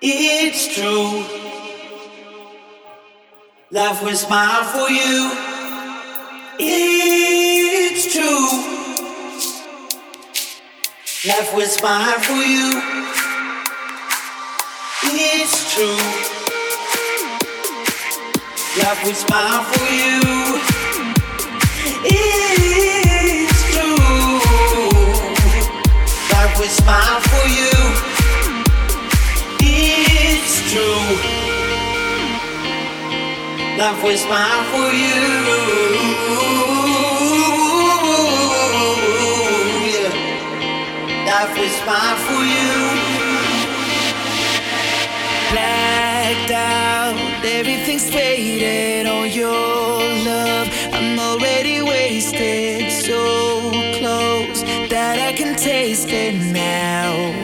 It's true. Life will smile for you. It's true. Life will smile for you. It's true. Life will smile for you. It's true. Life will smile for you true. Life will smile for you. Yeah. Life will smile for you. Blacked out, everything's faded on your love. I'm already wasted, so close that I can taste it. Now.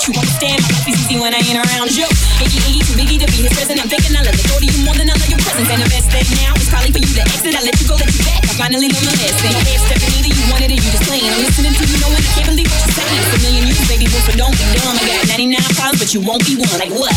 Doubt you. Understand my life is easy when I ain't around you. Iggy, Iggy, too biggie to be his present. I'm thinking I love the thought of you more than I love your presence. And the best thing now is probably for you to exit. I let you go, let you back. I finally learned my lesson. No half stepping either, you wanted it, you just playing. I'm listening to you, knowing I can't believe what you're saying. A million you, baby, so don't be dumb. I got 99 problems, but you won't be one. Like what?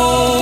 Oh.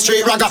Take it.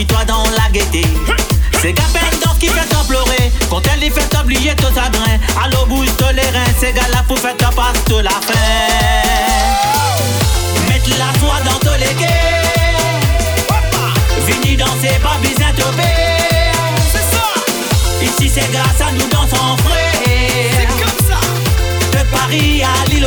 Toi dans la gaieté. C'est Gapel dans qui fait pleurer. Quand elle y fait oublier tout chagrin. Allô, bouge les reins. C'est gars-là pour faire ta passe de la fin. Mettre la soie dans tous les quais. Vini danser, pas besoin de Ici c'est grâce à nous dans son frère. C'est comme ça. De Paris à l'île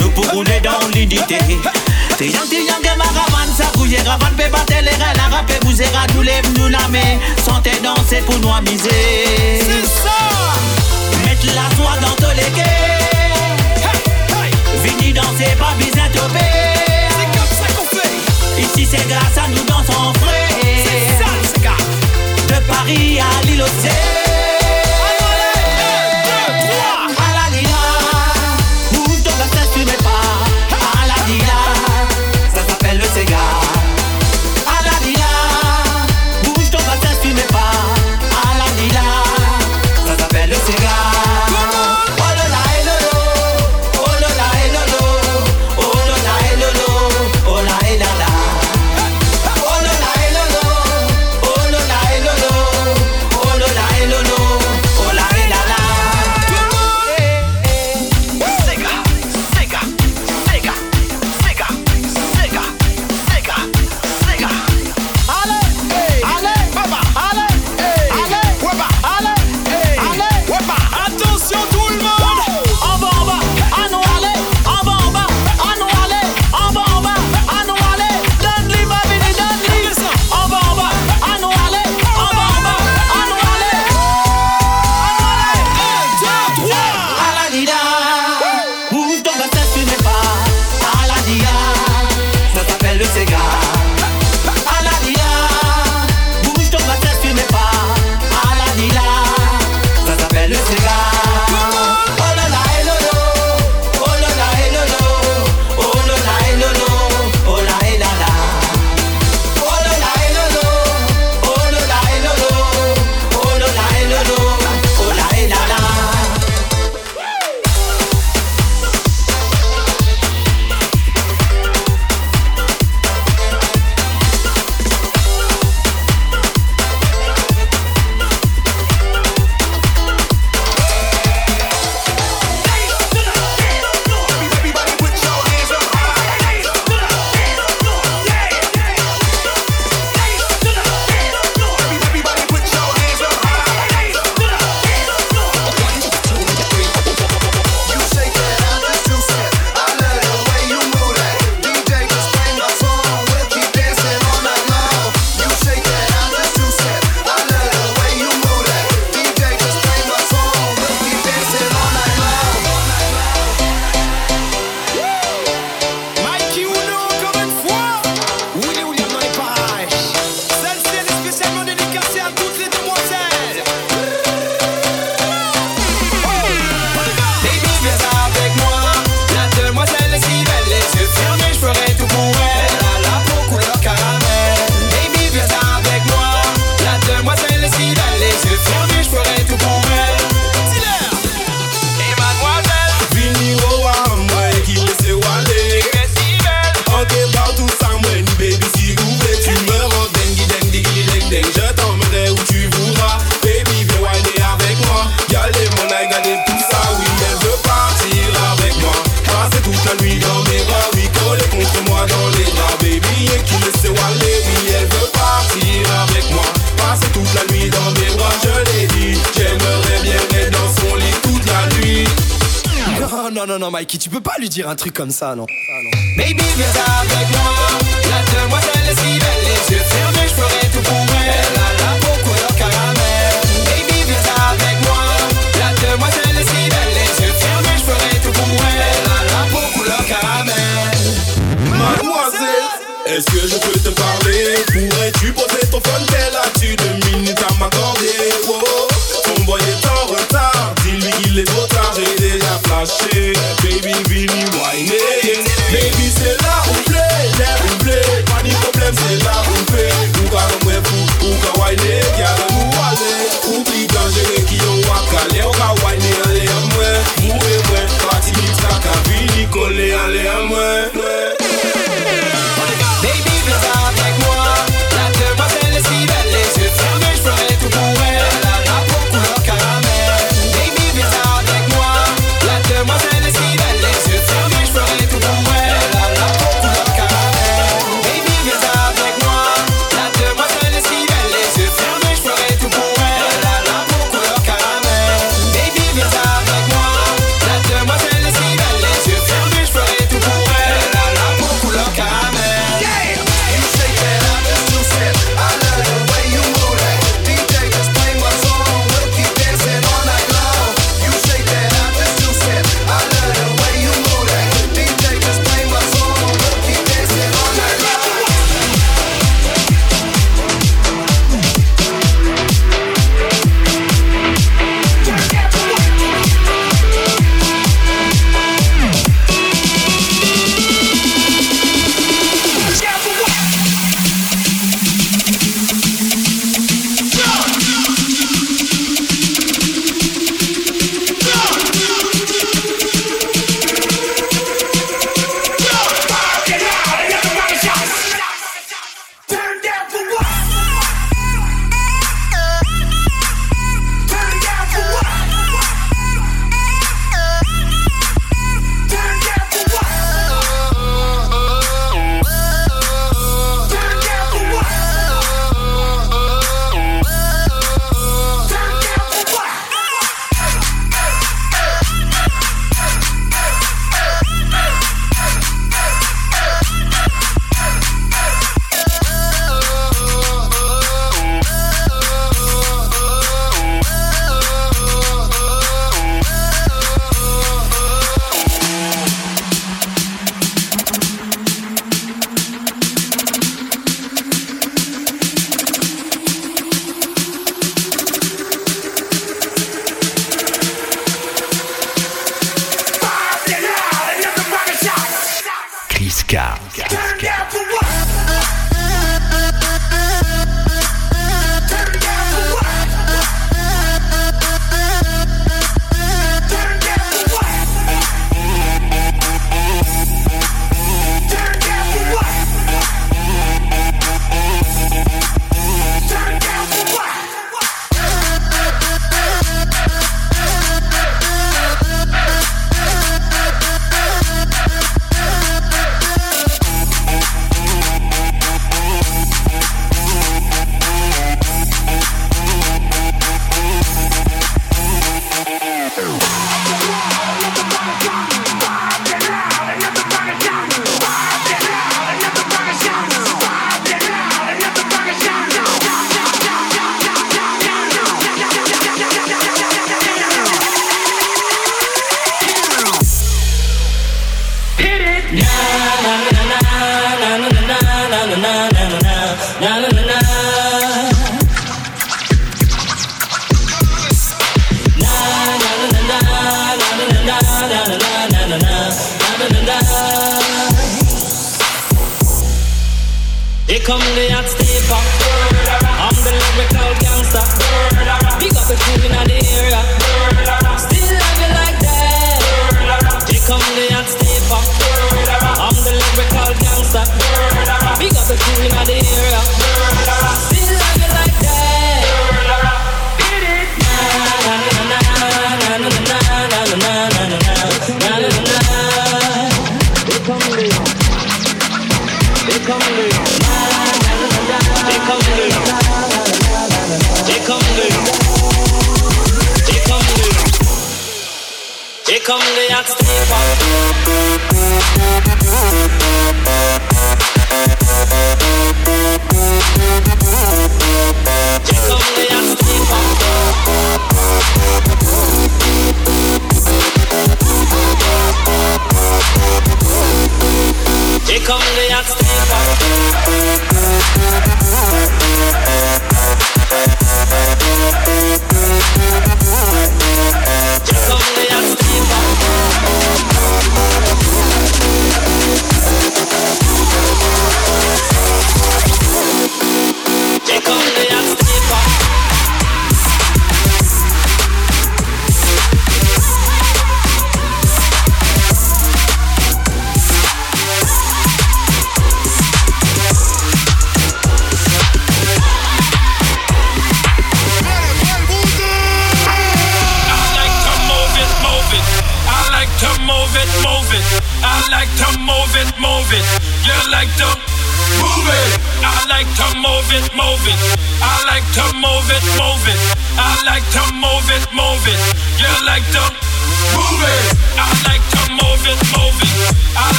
roule dans l'unité. Tiyan tiyan ke maravan sa kouye Ravan pe batele re la rape Bouzera nou lev nou lame Sante danse pou nou amize C'est sa Met la soie dans te leke Vini danse pa bizan tope Se kap sa kon fe Isi se grasa nou danse en fre Se De Paris à l'île aux un truc comme ça, non. Baby, viens avec moi. La demoiselle est si belle, les yeux fermés, je ferai tout pour elle. Elle a la peau couleur caramel. Baby, viens avec moi. La demoiselle est si belle, les yeux fermés, je ferai tout pour elle. Elle a la peau couleur caramel. Mademoiselle, est-ce que je peux te parler? Pourrais-tu poser ton phone tel as-tu deux minutes à m'accorder? Oh, ton boy est en retard, dis-lui qu'il est trop tard, j'ai déjà flashé. Baby, vini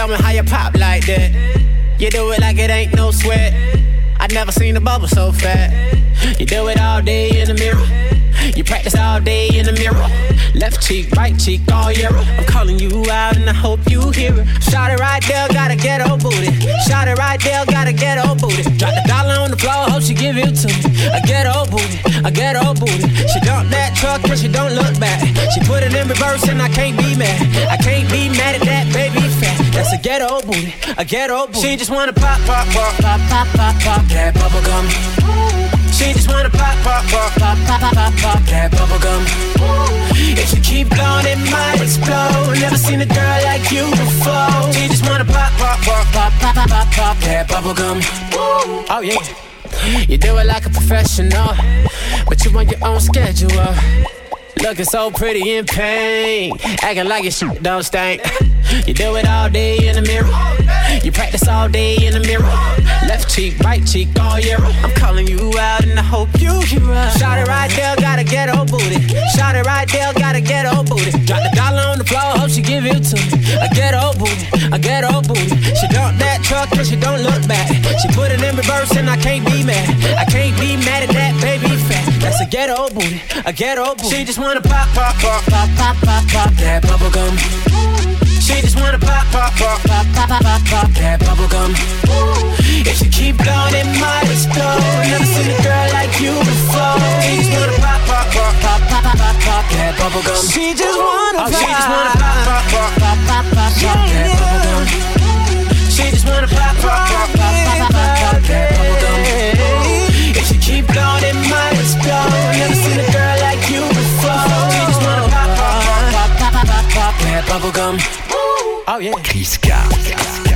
Coming how you pop like that. You do it like it ain't no sweat. I never seen a bubble so fat. You do it all day in the mirror. You practice all day in the mirror. Left cheek, right cheek, all year. I'm calling you out and I hope you hear it. Shot it right there, got a ghetto booty. Shot it right there, got a ghetto booty. Drop the dollar on the floor, hope she give it to me. A ghetto booty, a ghetto booty. She dump that truck and she don't look back. She put it in reverse and I can't be mad. I can't be mad at that baby fat. That's a ghetto booty, a ghetto booty. She just wanna pop, pop, pop, pop, pop, pop, pop that bubble gum. She just wanna pop, pop, pop, pop, pop, pop, pop, pop that bubblegum. If you keep blowing, it might explode. Never seen a girl like you before. She just wanna pop, pop, pop, pop, pop, pop, pop, pop that bubblegum. Oh yeah. You do it like a professional, but you on your own schedule. Looking so pretty in pain, acting like your shit don't stink. You do it all day in the mirror. You practice all day in the mirror. Left cheek, right cheek, all year. I'm calling you out and I hope you hear us. Shot it right there, gotta get old booty. Shot it right there, gotta get old booty. Drop the dollar on the floor, hope she give it to me. I get old booty, I get old booty. She dump that truck and she don't look back. She put it in reverse and I can't be mad. I can't be mad at that baby fat. That's a ghetto booty, a ghetto booty. She just wanna pop, pop, pop, pop, pop, pop, pop that bubble gum. She just wanna pop, pop, pop, pop, pop, pop, pop, pop that bubble gum. If you keep blowing, it might explode. Never seen a girl like you before. She just wanna pop, pop, pop, pop, pop, pop, pop, pop that bubble gum. She just wanna oh, pop, she just wanna pop, pop, pop, pop, pop, pop, pop that bubble gum. She just wanna pop, pop, pop, pop, pop, pop, pop that bubble gum. If you keep blowing, it might explode. Never seen a girl like you before. She just wanna pop, pop, pop, pop, pop, pop, pop, pop that bubble gum. Oh yeah. Chris Car.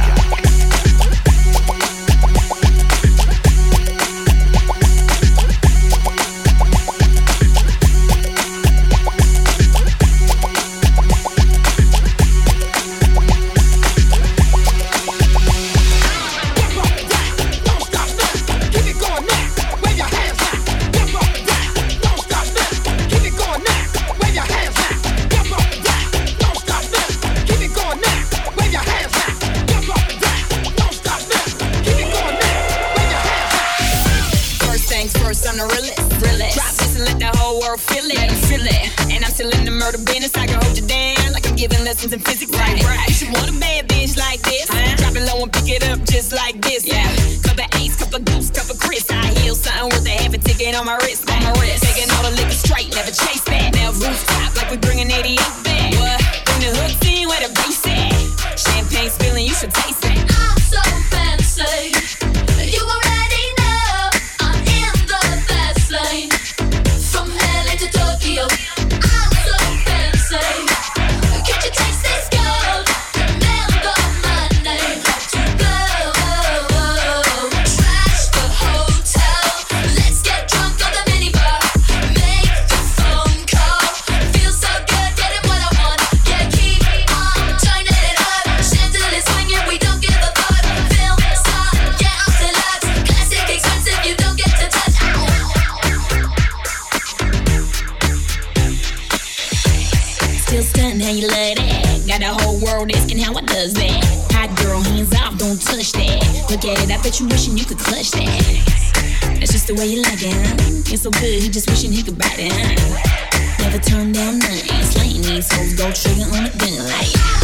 World feel it. Feel it. And I'm still in the murder business. I can hold you down like I'm giving lessons in physics. Right, right. You should want a bad bitch like this. Drop it low and pick it up just like this. Yeah. Cup of ace, cup of goose, cup of Chris. I heal something worth a half a ticket on my wrist. On my wrist. Taking all the liquor straight, never chase clutch that. That's just the way you like it, huh? It's so good, he just wishing he could bite it, huh? Never turn down nothing. Slaying these hoes, go trigger on a gun like.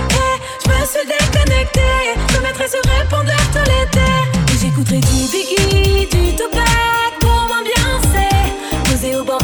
Me suis déconnecté, je me mettrai sur répondeur tout l'été. Et j'écouterai du Biggie, du Tupac pour m'ambiancer. Posé au bord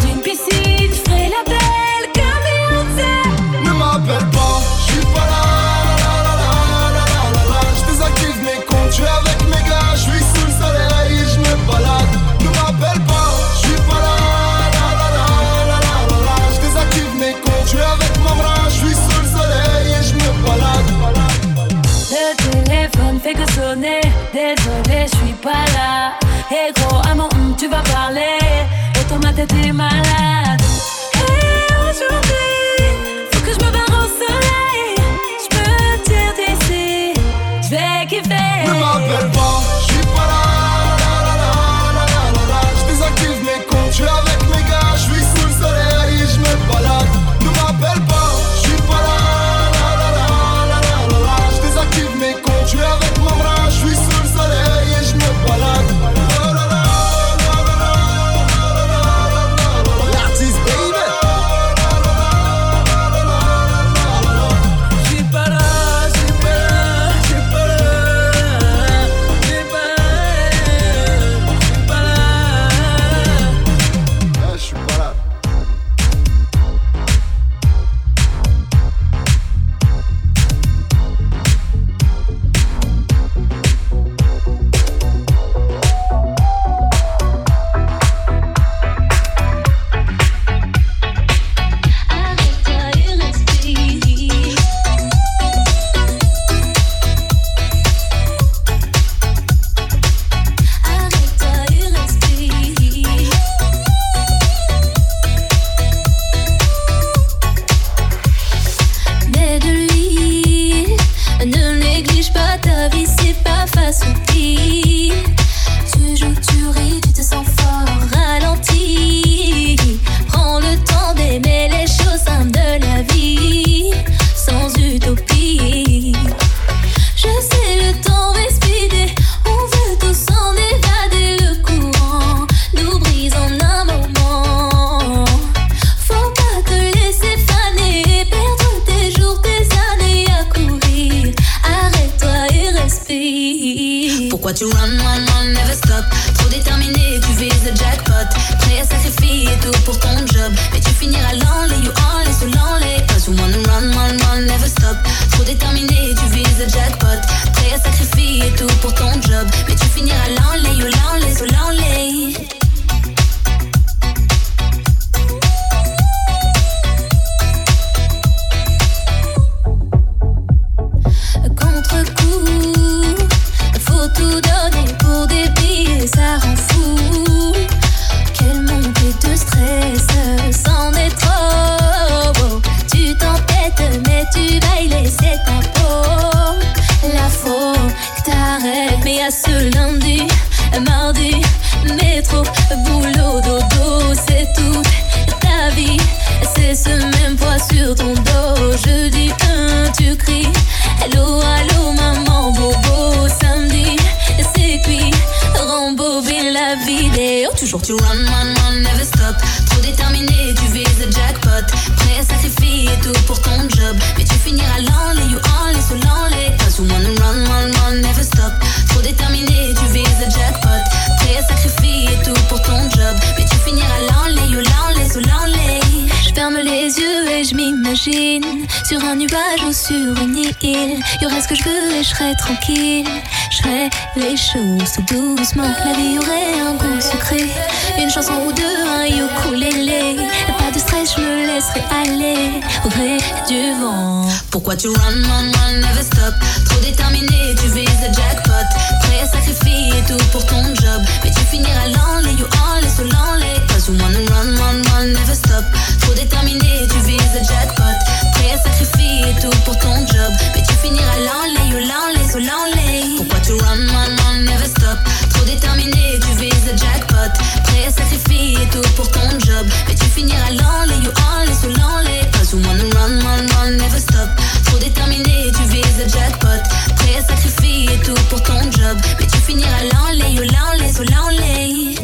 il y aurait un goût sucré. Une chanson ou deux, un ukulélé. Et pas de stress, je me laisserai aller au gré du vent. Pourquoi tu run, run, run, never stop? Trop déterminé, tu vises le jackpot. Prêt à sacrifier tout pour ton job. Mais tu finiras l'enlé, you enlé, sous l'enlé tu run, run, run, stop. Trop déterminé, tu vises le jackpot. Prêt à sacrifier tout pour ton job. Mais tu finiras l'enlay, oh l'enlay, so oh, l'enlay. Pourquoi tu run, run, run, never stop? Trop déterminé, tu vises le jackpot. Prêt à sacrifier tout pour ton job. Mais tu finiras l'enlay, you only, oh, so l'enlay. Cause oh, you wanna run, run, run, never stop. Trop déterminé, tu vises le jackpot. Prêt à sacrifier tout pour ton job. Mais tu finiras l'enlay, oh l'enlay, so l'enlay.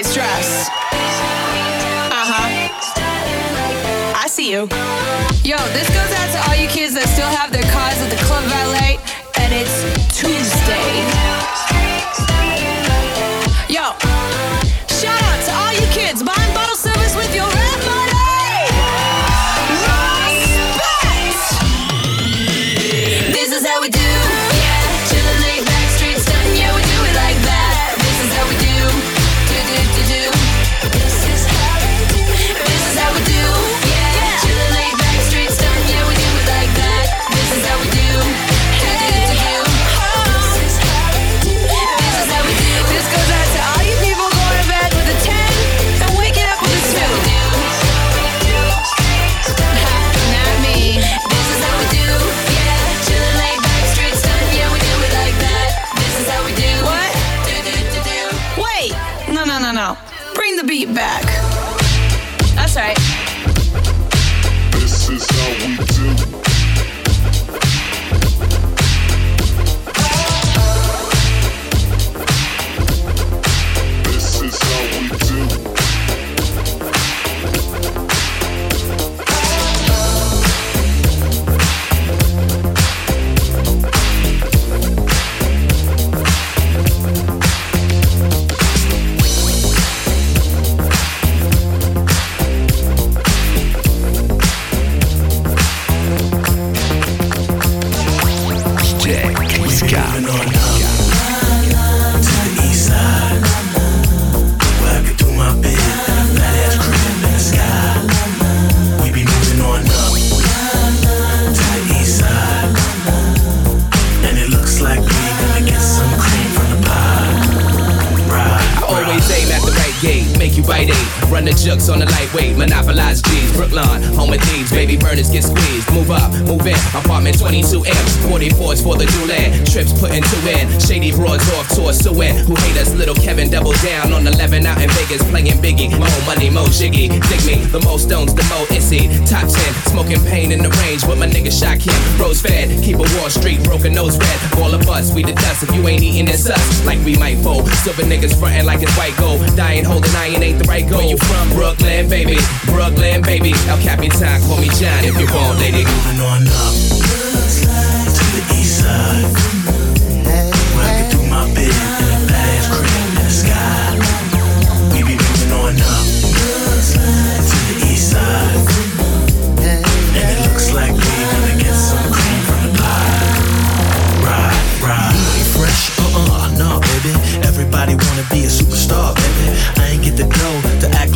dress. Uh huh. I see you. Yo, this goes out to all you kids that still have their cars at the club valet, and it's Tuesday. Yo. For the Dulan, trips put into in. Shady broads off to tour suing. Who hate us, little Kevin double down on 11 out in Vegas, playing Biggie. Mo money, mo jiggy. Dig me, the most stones, the mo issy. Top 10, smoking pain in the range with my nigga Shot him. Rose fed, keep a Wall Street, broken nose red. All of us, we the dust. If you ain't eating, this us. Like we might fold. Silver niggas frontin' like it's white gold. Dying holding iron ain't the right goal. Where you from? Brooklyn, baby. Brooklyn, baby. El Capitan, call me John if you want, lady. Moving on up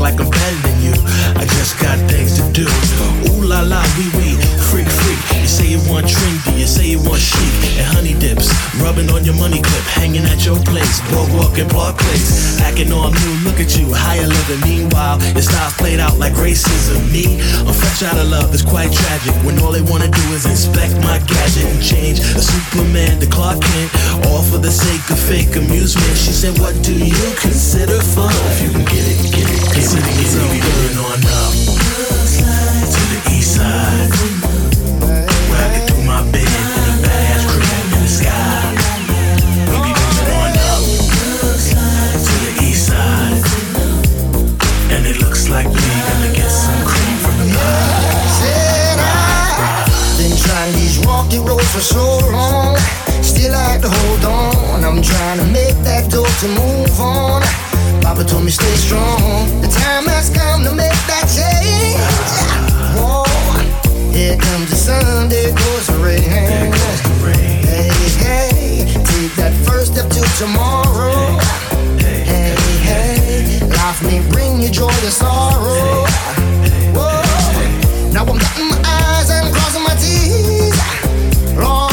like we I'm better than you. I just got things to do. Ooh la la, freak freak. You want trendy, you say you want chic and honey dips, rubbing on your money clip, hanging at your place, boardwalk and Park Place, acting all new. Look at you, higher living. Meanwhile, your style's played out like racism. Me, I'm fresh out of love. It's quite tragic when all they wanna do is inspect my gadget and change a Superman to Clark Kent, all for the sake of fake amusement. She said, What do you consider fun? If you can get it, get it, get it, get it, get it on up to for so long. Still like to hold on. I'm trying to make that door to move on. Papa told me stay strong. The time has come to make that change. Whoa. Here comes the sun, there goes the rain. Hey, hey, take that first step to tomorrow. Hey, hey, life may bring you joy or sorrow. Whoa. Now I'm dotting my eyes and crossing my T's. Lord,